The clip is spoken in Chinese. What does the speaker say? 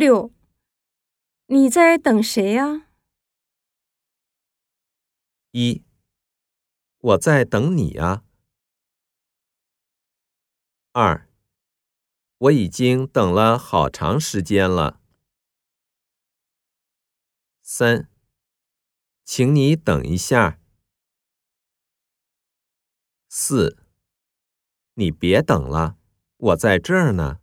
六你在等谁呀？一我在等你啊二我已经等了好长时间了。三请你等一下。四你别等了我在这儿呢。